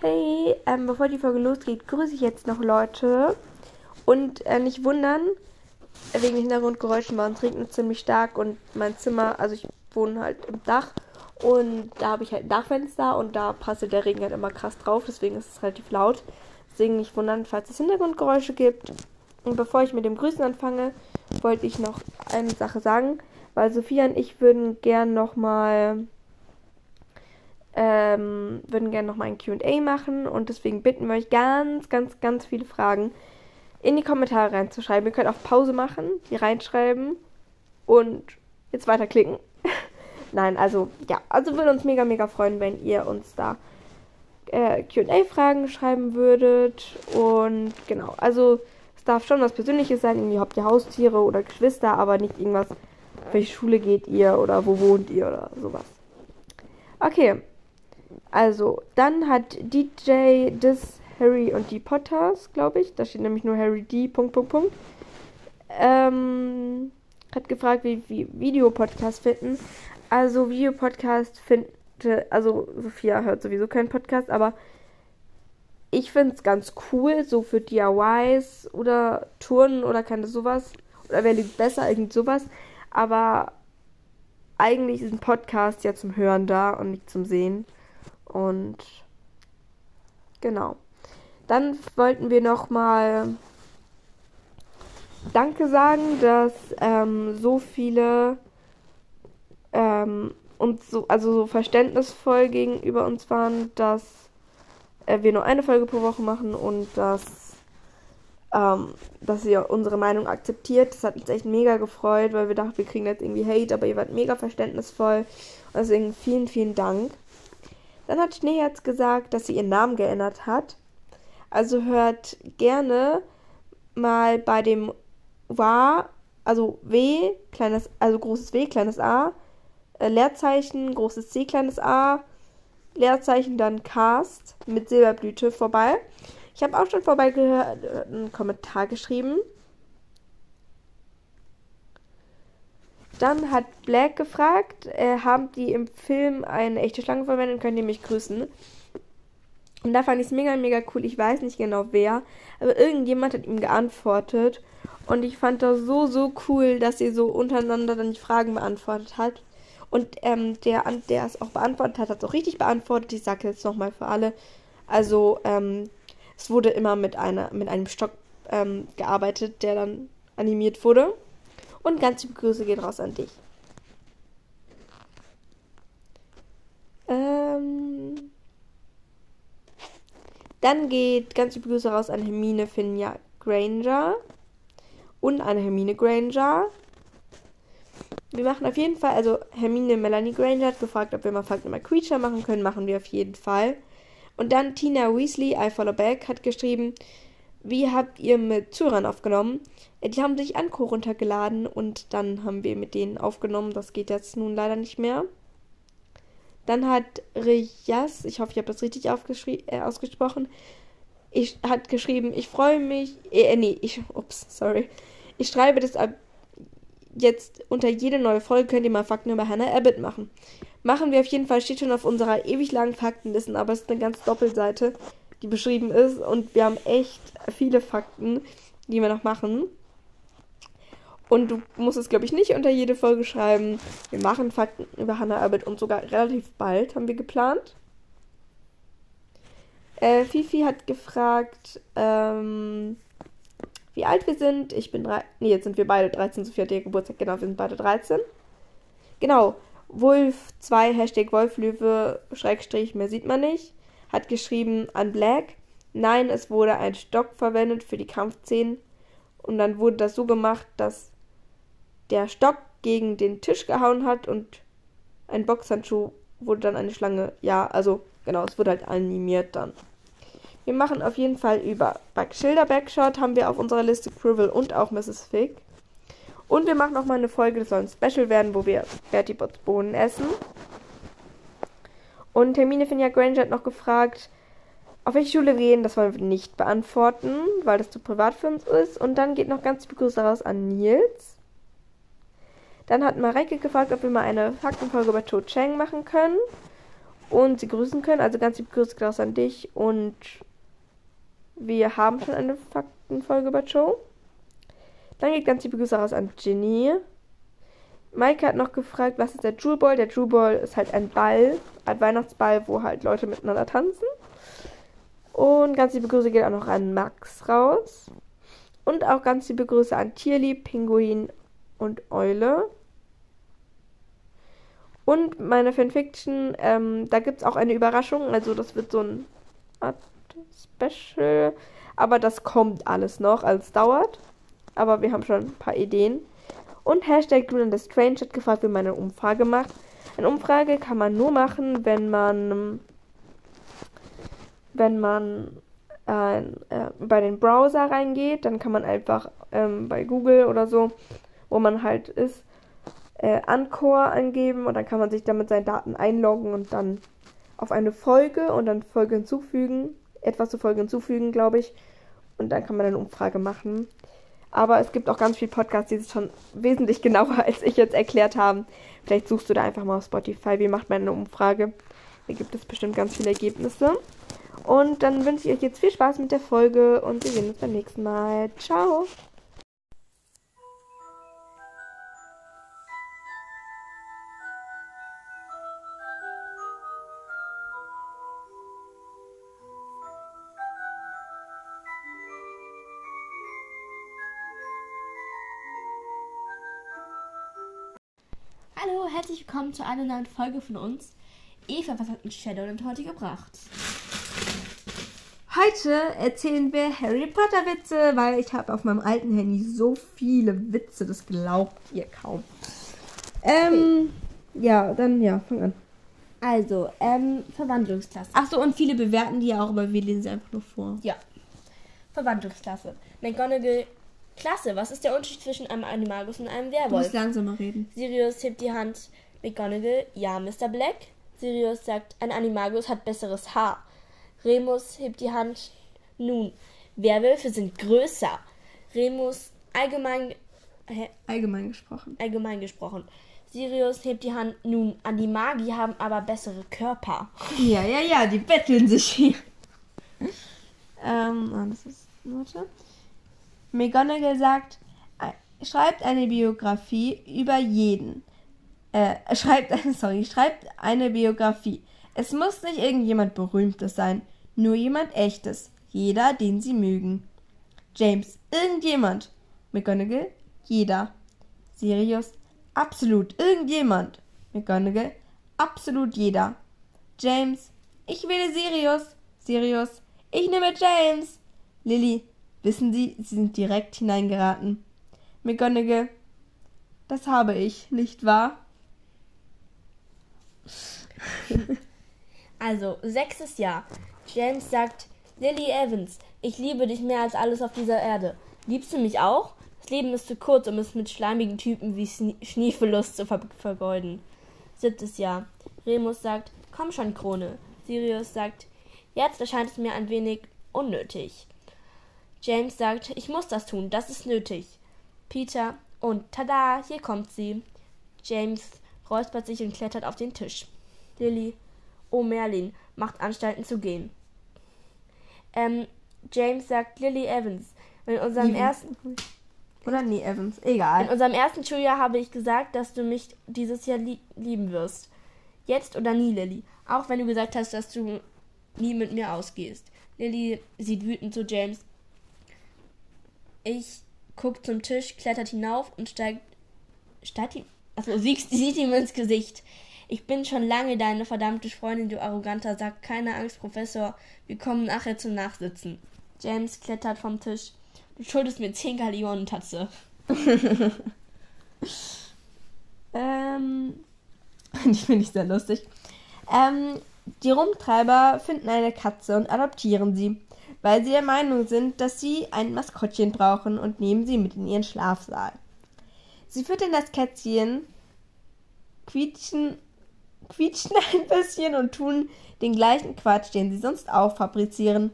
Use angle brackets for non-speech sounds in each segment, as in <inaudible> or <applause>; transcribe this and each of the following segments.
Hey, ähm, bevor die Folge losgeht, grüße ich jetzt noch Leute. Und äh, nicht wundern, wegen Hintergrundgeräuschen bei uns regnet ziemlich stark und mein Zimmer, also ich wohne halt im Dach und da habe ich halt ein Dachfenster und da passt der Regen halt immer krass drauf, deswegen ist es relativ laut. Deswegen nicht wundern, falls es Hintergrundgeräusche gibt. Und bevor ich mit dem Grüßen anfange, wollte ich noch eine Sache sagen, weil Sophia und ich würden gern nochmal ähm, würden gerne nochmal ein QA machen und deswegen bitten wir euch ganz, ganz, ganz viele Fragen in die Kommentare reinzuschreiben. Ihr könnt auf Pause machen, die reinschreiben und jetzt weiterklicken. <laughs> Nein, also ja, also würde uns mega, mega freuen, wenn ihr uns da äh, QA-Fragen schreiben würdet. Und genau, also es darf schon was Persönliches sein, irgendwie habt ihr Haustiere oder Geschwister, aber nicht irgendwas, welche Schule geht ihr oder wo wohnt ihr oder sowas. Okay, also, dann hat DJ Dis Harry und die Potters, glaube ich. Da steht nämlich nur Harry D. Punkt, Punkt, Punkt. Ähm, hat gefragt, wie wir Videopodcast finden. Also, Videopodcast finde, also Sophia hört sowieso keinen Podcast, aber ich finde es ganz cool, so für DIYs oder Touren oder keine sowas. Oder wer liegt besser, irgend sowas. Aber eigentlich ist ein Podcast ja zum Hören da und nicht zum Sehen. Und genau. Dann wollten wir nochmal Danke sagen, dass ähm, so viele ähm, uns so, also so verständnisvoll gegenüber uns waren, dass äh, wir nur eine Folge pro Woche machen und dass, ähm, dass ihr unsere Meinung akzeptiert. Das hat uns echt mega gefreut, weil wir dachten, wir kriegen jetzt irgendwie Hate, aber ihr wart mega verständnisvoll. Deswegen vielen, vielen Dank. Dann hat Schneeherz gesagt, dass sie ihren Namen geändert hat. Also hört gerne mal bei dem Wa, also W, kleines, also großes W, kleines A, äh, Leerzeichen, großes C, kleines A, Leerzeichen, dann Cast mit Silberblüte vorbei. Ich habe auch schon vorbei gehört, äh, einen Kommentar geschrieben. Dann hat Black gefragt, äh, haben die im Film eine echte Schlange verwendet, könnt ihr mich grüßen. Und da fand ich es mega, mega cool. Ich weiß nicht genau wer, aber irgendjemand hat ihm geantwortet. Und ich fand das so, so cool, dass sie so untereinander dann die Fragen beantwortet hat. Und ähm, der, der es auch beantwortet hat, hat es auch richtig beantwortet. Ich sage jetzt nochmal für alle. Also, ähm, es wurde immer mit, einer, mit einem Stock ähm, gearbeitet, der dann animiert wurde. Und ganz liebe Grüße gehen raus an dich. Ähm, dann geht ganz liebe Grüße raus an Hermine Finja Granger und an Hermine Granger. Wir machen auf jeden Fall, also Hermine Melanie Granger hat gefragt, ob wir mal Fact Nummer Creature machen können. Machen wir auf jeden Fall. Und dann Tina Weasley, I Follow Back, hat geschrieben, wie habt ihr mit Zuhörern aufgenommen? Die haben sich Anko runtergeladen und dann haben wir mit denen aufgenommen. Das geht jetzt nun leider nicht mehr. Dann hat Riyas, ich hoffe, ich habe das richtig äh, ausgesprochen, ich, hat geschrieben, ich freue mich, äh, nee, ich, ups, sorry. Ich schreibe das ab jetzt unter jede neue Folge könnt ihr mal Fakten über Hannah Abbott machen. Machen wir auf jeden Fall, steht schon auf unserer ewig langen Faktenliste, aber es ist eine ganz Doppelseite, die beschrieben ist und wir haben echt viele Fakten, die wir noch machen. Und du musst es, glaube ich, nicht unter jede Folge schreiben. Wir machen Fakten über Hannah Abbott und sogar relativ bald haben wir geplant. Äh, Fifi hat gefragt, ähm, wie alt wir sind. Ich bin drei. Nee, jetzt sind wir beide 13, Sophia hat ihr Geburtstag. Genau, wir sind beide 13. Genau. Wolf 2, Hashtag Wolflöwe, Schrägstrich, mehr sieht man nicht, hat geschrieben an Black. Nein, es wurde ein Stock verwendet für die Kampfszenen. Und dann wurde das so gemacht, dass der Stock gegen den Tisch gehauen hat und ein Boxhandschuh wurde dann eine Schlange. Ja, also genau, es wurde halt animiert dann. Wir machen auf jeden Fall über Schilder Backshot haben wir auf unserer Liste Crivel und auch Mrs. Fig. Und wir machen noch mal eine Folge, das soll ein Special werden, wo wir Bertie Bots Bohnen essen. Und Termine Finja Granger hat noch gefragt, auf welche Schule wir gehen. Das wollen wir nicht beantworten, weil das zu privat für uns ist. Und dann geht noch ganz viel Grüße raus an Nils. Dann hat Mareike gefragt, ob wir mal eine Faktenfolge über Cho Chang machen können. und sie grüßen können. Also ganz liebe Grüße Klaus an dich und wir haben schon eine Faktenfolge über Joe. Dann geht ganz liebe Grüße raus an Ginny. Maike hat noch gefragt, was ist der Jewel Ball? Der Jewel Ball ist halt ein Ball, ein Weihnachtsball, wo halt Leute miteinander tanzen. Und ganz liebe Grüße geht auch noch an Max raus. Und auch ganz liebe Grüße an Tierlieb, Pinguin und Eule. Und meine Fanfiction, ähm, da gibt es auch eine Überraschung. Also das wird so ein Art Special. Aber das kommt alles noch, also es dauert. Aber wir haben schon ein paar Ideen. Und Hashtag Green the Strange hat gefragt, wie man eine Umfrage macht. Eine Umfrage kann man nur machen, wenn man wenn man äh, äh, bei den Browser reingeht, dann kann man einfach ähm, bei Google oder so, wo man halt ist, äh, Anchor angeben und dann kann man sich damit seine Daten einloggen und dann auf eine Folge und dann Folge hinzufügen, etwas zur Folge hinzufügen, glaube ich. Und dann kann man eine Umfrage machen. Aber es gibt auch ganz viele Podcasts, die es schon wesentlich <laughs> genauer als ich jetzt erklärt haben. Vielleicht suchst du da einfach mal auf Spotify, wie macht man eine Umfrage. Da gibt es bestimmt ganz viele Ergebnisse. Und dann wünsche ich euch jetzt viel Spaß mit der Folge und wir sehen uns beim nächsten Mal. Ciao! Willkommen zu einer neuen Folge von uns. Eva, was hat uns Shadow denn heute gebracht? Heute erzählen wir Harry Potter Witze, weil ich habe auf meinem alten Handy so viele Witze, das glaubt ihr kaum. Ähm, okay. ja, dann ja, fang an. Also, ähm, Verwandlungsklasse. Ach so, und viele bewerten die ja auch, aber wir lesen sie einfach nur vor. Ja. Verwandlungsklasse. McGonagall, Klasse. Was ist der Unterschied zwischen einem Animagus und einem Werwolf? Du musst langsamer reden. Sirius hebt die Hand. McGonagall, ja, Mr. Black. Sirius sagt, ein Animagus hat besseres Haar. Remus hebt die Hand. Nun, Werwölfe sind größer. Remus, allgemein. Hä? Allgemein gesprochen. Allgemein gesprochen. Sirius hebt die Hand. Nun, Animagi haben aber bessere Körper. <laughs> Ja, ja, ja, die betteln sich hier. ähm, ah, das ist. Warte. McGonagall sagt, schreibt eine Biografie über jeden äh, schreibt, <laughs> sorry, schreibt eine Biografie. Es muss nicht irgendjemand Berühmtes sein, nur jemand Echtes. Jeder, den sie mögen. James, irgendjemand. McGonagall, jeder. Sirius, absolut irgendjemand. McGonagall, absolut jeder. James, ich wähle Sirius. Sirius, ich nehme James. Lily, wissen Sie, Sie sind direkt hineingeraten. McGonagall, das habe ich, nicht wahr? <laughs> also, sechstes Jahr. James sagt, Lily Evans, ich liebe dich mehr als alles auf dieser Erde. Liebst du mich auch? Das Leben ist zu kurz, um es mit schleimigen Typen wie Schniefelust zu ver vergeuden. Siebtes Jahr. Remus sagt, komm schon, Krone. Sirius sagt, jetzt erscheint es mir ein wenig unnötig. James sagt, ich muss das tun, das ist nötig. Peter, und tada, hier kommt sie. James räuspert sich und klettert auf den Tisch. Lilly, oh Merlin, macht Anstalten zu gehen. Ähm, James sagt Lily Evans. In unserem Even. ersten. Oder nee, Evans. Egal. In unserem ersten Schuljahr habe ich gesagt, dass du mich dieses Jahr lie lieben wirst. Jetzt oder nie, Lilly. Auch wenn du gesagt hast, dass du nie mit mir ausgehst. Lilly sieht wütend zu James. Ich guckt zum Tisch, klettert hinauf und steigt. Steigt Also siehst, sieht ihm ins Gesicht. Ich bin schon lange deine verdammte Freundin, du arroganter Sack. Keine Angst, Professor. Wir kommen nachher zum Nachsitzen. James klettert vom Tisch. Du schuldest mir 10 Gallionen, Tatze. <laughs> ähm. <laughs> Die finde ich sehr lustig. Ähm, die Rumtreiber finden eine Katze und adoptieren sie, weil sie der Meinung sind, dass sie ein Maskottchen brauchen und nehmen sie mit in ihren Schlafsaal. Sie füttern das Kätzchen, quietschen, <laughs> quietschen ein bisschen und tun den gleichen Quatsch, den sie sonst auch fabrizieren.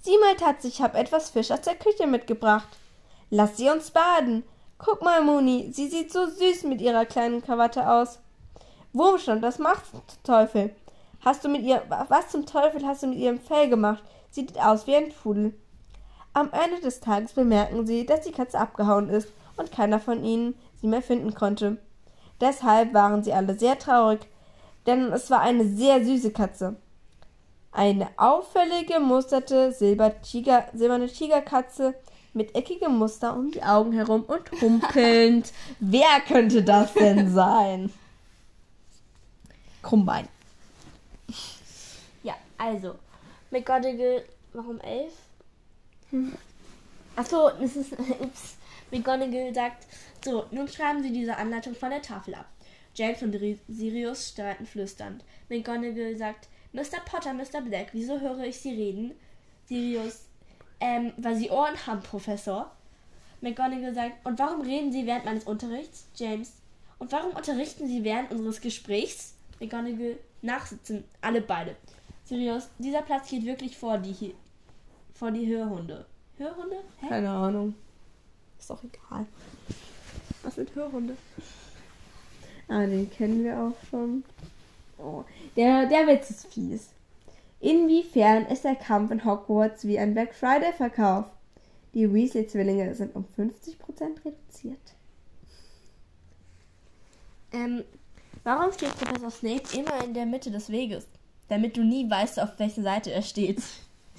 Sieh mal, Tatz, ich hab etwas Fisch aus der Küche mitgebracht. Lass sie uns baden. Guck mal, Moni, sie sieht so süß mit ihrer kleinen Krawatte aus. Wurmstand, das macht's, Teufel. Hast du mit ihr, was zum Teufel hast du mit ihrem Fell gemacht? Sieht aus wie ein Pudel. Am Ende des Tages bemerken sie, dass die Katze abgehauen ist und keiner von ihnen sie mehr finden konnte. Deshalb waren sie alle sehr traurig, denn es war eine sehr süße Katze. Eine auffällige, musterte Silber-Tiger, silberne Tigerkatze mit eckigem Muster um die Augen herum und humpelnd. <laughs> Wer könnte das denn sein? Krummbein. Ja, also. McGonagall, warum elf? <laughs> Achso, das ist. <laughs> Ups. McGonagall sagt, so, nun schreiben Sie diese Anleitung von der Tafel ab. James und Sirius streiten flüsternd. McGonagall sagt, Mr. Potter, Mr. Black, wieso höre ich Sie reden? Sirius, ähm, weil Sie Ohren haben, Professor. McGonagall sagt, und warum reden Sie während meines Unterrichts? James, und warum unterrichten Sie während unseres Gesprächs? McGonagall, nachsitzen, alle beide. Sirius, dieser Platz geht wirklich vor die, vor die Hörhunde. Hörhunde? Hä? Keine Ahnung. Ist doch egal. Was sind Hörhunde? Ah, den kennen wir auch schon. Oh, der, der Witz ist fies. Inwiefern ist der Kampf in Hogwarts wie ein Black Friday-Verkauf? Die Weasley-Zwillinge sind um 50% reduziert. Ähm, warum steht Professor Snape immer in der Mitte des Weges? Damit du nie weißt, auf welcher Seite er steht.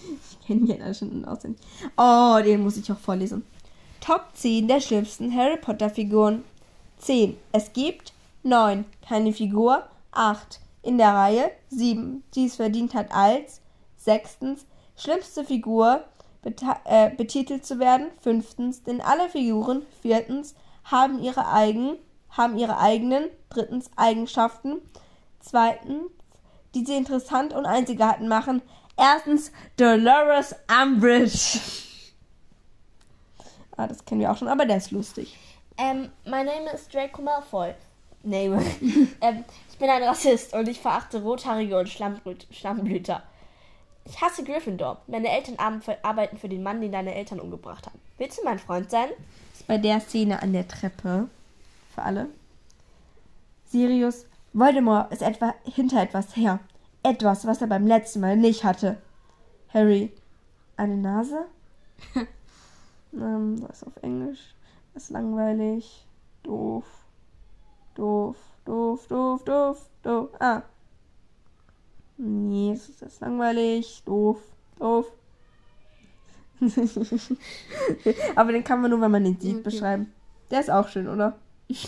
Ich kenne ihn ja schon auswendig. Oh, den muss ich auch vorlesen. Top 10 der schlimmsten Harry Potter Figuren. 10. Es gibt 9. Keine Figur. 8. In der Reihe. 7. Die es verdient hat als. 6. Schlimmste Figur äh, betitelt zu werden. 5. Denn alle Figuren. 4. Haben ihre, eigen, haben ihre eigenen. 3. Eigenschaften. 2. Die sie interessant und einzigartig machen. Erstens Dolores Umbridge. Ah, das kennen wir auch schon, aber der ist lustig. Ähm, mein Name ist Draco Malfoy. Name. <laughs> ähm, ich bin ein Rassist und ich verachte Rothaarige und Schlammblüter. Ich hasse Gryffindor. Meine Eltern arbeiten für den Mann, den deine Eltern umgebracht haben. Willst du mein Freund sein? Das ist bei der Szene an der Treppe. Für alle. Sirius, Voldemort ist etwa hinter etwas her. Etwas, was er beim letzten Mal nicht hatte. Harry, eine Nase? <laughs> ähm, was auf Englisch? Das ist langweilig. Doof. Doof, doof, doof, doof, doof. Ah. Nee, das ist langweilig. Doof, doof. <laughs> Aber den kann man nur, wenn man den sieht, okay. beschreiben. Der ist auch schön, oder? <laughs> das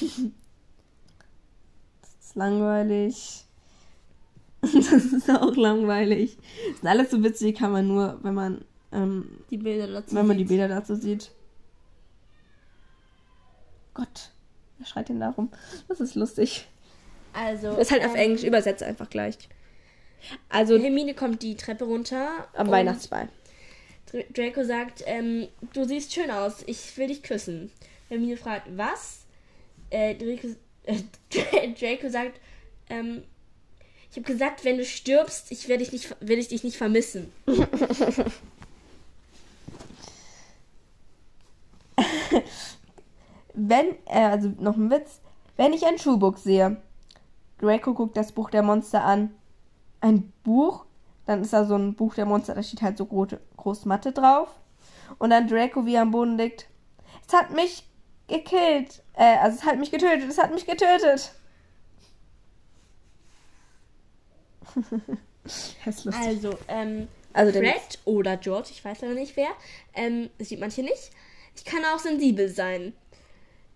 ist langweilig. <laughs> das ist auch langweilig. Das sind alles so witzig, kann man nur, wenn man ähm, die Bilder dazu wenn man sieht. die Bilder dazu sieht. Gott, wer schreit denn darum? Das ist lustig. Also. Das ist halt ähm, auf Englisch übersetzt einfach gleich. Also. Hermine kommt die Treppe runter. Am Weihnachtsball. Draco sagt, ähm, du siehst schön aus, ich will dich küssen. Hermine fragt, was? Äh, Draco, äh, <laughs> Draco sagt, ähm, ich habe gesagt, wenn du stirbst, ich werde dich nicht, werde ich dich nicht vermissen. <laughs> wenn, äh, also noch ein Witz, wenn ich ein Schulbuch sehe, Draco guckt das Buch der Monster an. Ein Buch, dann ist da so ein Buch der Monster, da steht halt so groß, groß Matte drauf. Und dann Draco, wie er am Boden liegt. Es hat mich gekillt. Äh, also es hat mich getötet, es hat mich getötet. <laughs> also, ähm, also Fred oder George, ich weiß leider nicht wer, ähm, das sieht man hier nicht. Ich kann auch sensibel sein.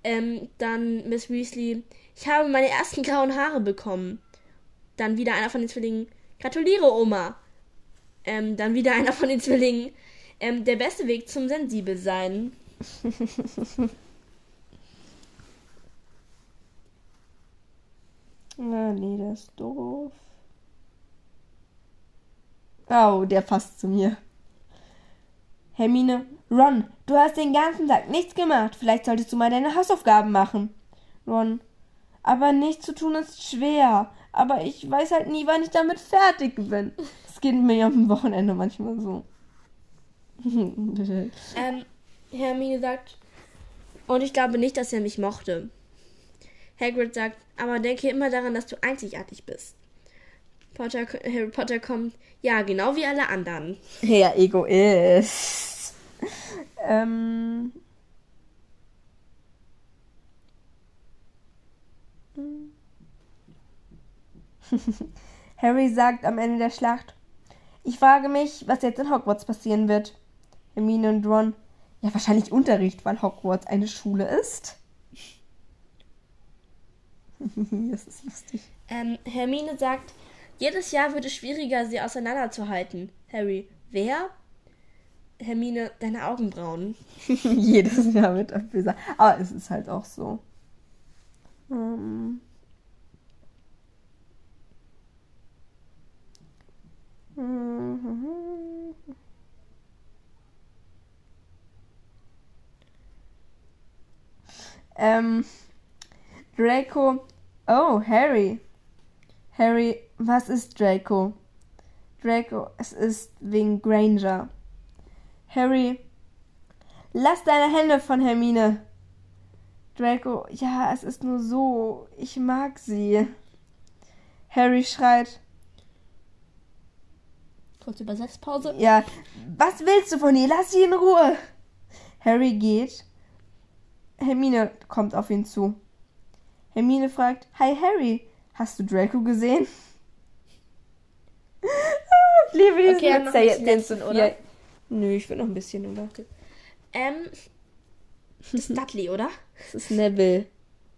Ähm, dann Miss Weasley, ich habe meine ersten grauen Haare bekommen. Dann wieder einer von den Zwillingen, gratuliere Oma. Ähm, dann wieder einer von den Zwillingen, ähm, der beste Weg zum sensibel sein. Na, <laughs> nee, das ist doof. Oh, der passt zu mir. Hermine, Ron, du hast den ganzen Tag nichts gemacht. Vielleicht solltest du mal deine Hausaufgaben machen. Ron, aber nichts zu tun ist schwer. Aber ich weiß halt nie, wann ich damit fertig bin. <laughs> Das geht mir am Wochenende manchmal so. <laughs> ähm, Hermine sagt, und ich glaube nicht, dass er mich mochte. Hagrid sagt, aber denke immer daran, dass du einzigartig bist. Potter, Harry Potter kommt, ja, genau wie alle anderen. Ja, Egoist. ähm. <laughs> Harry sagt am Ende der Schlacht, ich frage mich, was jetzt in Hogwarts passieren wird. Hermine und Ron, ja, wahrscheinlich Unterricht, weil Hogwarts eine Schule ist. <laughs> das ist lustig. Ähm, Hermine sagt, jedes Jahr wird es schwieriger, sie auseinanderzuhalten. Harry, wer? Hermine, deine Augenbrauen. <laughs> Jedes Jahr wird er böser. Aber es ist halt auch so. Ähm. Ähm, Draco. Oh, Harry. Harry, was ist Draco? Draco, es ist wegen Granger. Harry, lass deine Hände von Hermine. Draco, ja, es ist nur so. Ich mag sie. Harry schreit. Kurze Übersetzpause. Ja, was willst du von ihr? Lass sie in Ruhe. Harry geht. Hermine kommt auf ihn zu. Hermine fragt, Hi Harry, hast du Draco gesehen? Ich liebe diesen Okay, Witz, der jetzt- letzten, oder? Nö, ich will noch ein bisschen, oder? Ähm, das ist <laughs> Dudley, oder? Das ist Neville.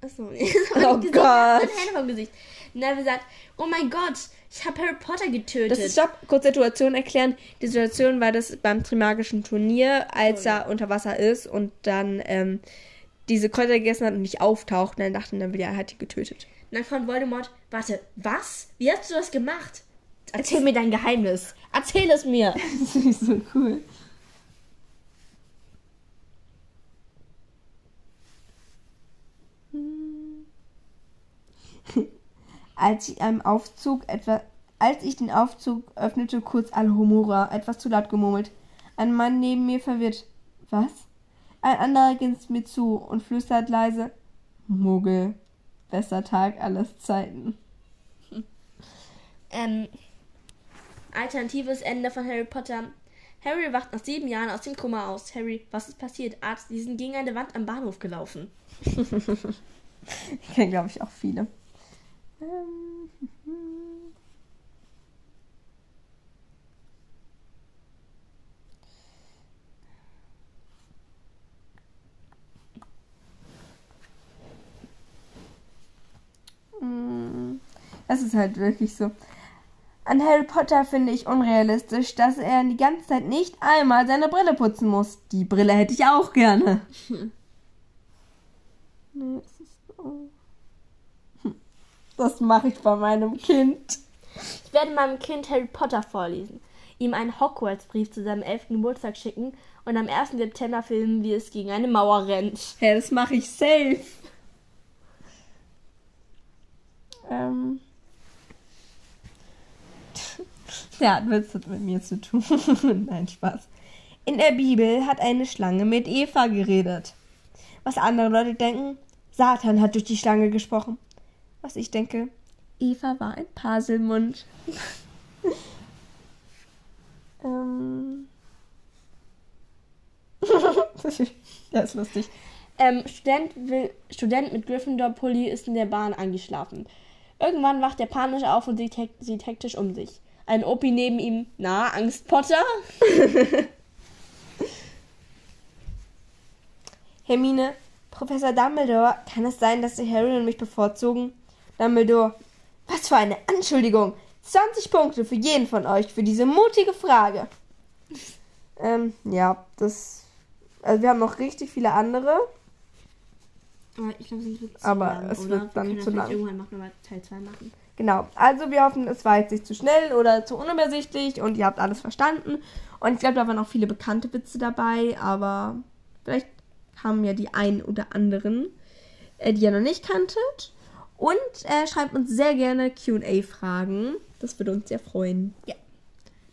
Achso. <laughs> Oh Gott. Hände vom Gesicht. Neville sagt, oh mein Gott, ich habe Harry Potter getötet. Das ist, stopp, kurz Situation erklären. Die Situation war das beim Trimagischen Turnier, als Oh ja. er unter Wasser ist und dann ähm, diese Kräuter gegessen hat und nicht auftaucht. Und dann dachten dann, ja, er hat die getötet. Und dann kommt Voldemort, warte, was? Wie hast du das gemacht? Erzähl mir dein Geheimnis. Erzähl es mir. <laughs> Das finde ich so cool. <laughs> Als ich einem Aufzug etwa, als ich den Aufzug öffnete, kurz Alhomora, etwas zu laut gemurmelt. Ein Mann neben mir verwirrt. Was? Ein anderer grinst mir zu und flüstert leise. Muggel. Bester Tag aller Zeiten. <laughs> Ähm, alternatives Ende von Harry Potter. Harry wacht nach sieben Jahren aus dem Koma aus. Harry, was ist passiert? Arzt, die sind gegen eine Wand am Bahnhof gelaufen. <laughs> Ich kenne, glaube ich, auch viele. Ähm, <laughs> Mm, Das ist halt wirklich so. An Harry Potter finde ich unrealistisch, dass er die ganze Zeit nicht einmal seine Brille putzen muss. Die Brille hätte ich auch gerne. <laughs> Nee, es ist so. Hm. Das mache ich bei meinem Kind. Ich werde meinem Kind Harry Potter vorlesen, ihm einen Hogwarts-Brief zu seinem 11. Geburtstag schicken und am 1. September filmen, wie es gegen eine Mauer rennt. Ja, das mache ich safe. Ähm. <laughs> Das hat mit mir zu tun. <laughs> Nein, Spaß. In der Bibel hat eine Schlange mit Eva geredet. Was andere Leute denken, Satan hat durch die Schlange gesprochen. Was ich denke, Eva war ein Paselmund. <laughs> ähm. ja, ist lustig. Ähm, Student, will, Student mit Gryffindor-Pulli ist in der Bahn eingeschlafen. Irgendwann wacht er panisch auf und sieht, sieht hektisch um sich. Ein Opi neben ihm. Na, Angst, Potter? <laughs> Hermine, Professor Dumbledore, kann es sein, dass Sie Harry und mich bevorzugen? Dumbledore, was für eine Anschuldigung! 20 Punkte für jeden von euch für diese mutige Frage. <laughs> Ähm, ja, das. Also, wir haben noch richtig viele andere. Ich glaube, es wird zu Aber lang, es oder? wird dann können zu lang. irgendwann noch mal Teil 2 machen. Genau. Also, wir hoffen, es war jetzt nicht zu schnell oder zu unübersichtlich und ihr habt alles verstanden. Und ich glaube, da waren auch viele bekannte Witze dabei, aber vielleicht haben ja die einen oder anderen, äh, die ihr noch nicht kanntet. Und äh, schreibt uns sehr gerne QA-Fragen. Das würde uns sehr freuen. Ja.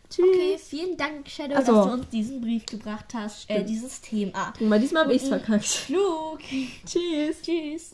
Tschüss. Okay, vielen Dank, Shadow, so. dass du uns diesen Brief gebracht hast, äh, dieses Thema. Guck mal, diesmal habe ich es Und- verkackt. Flug. Tschüss. Tschüss.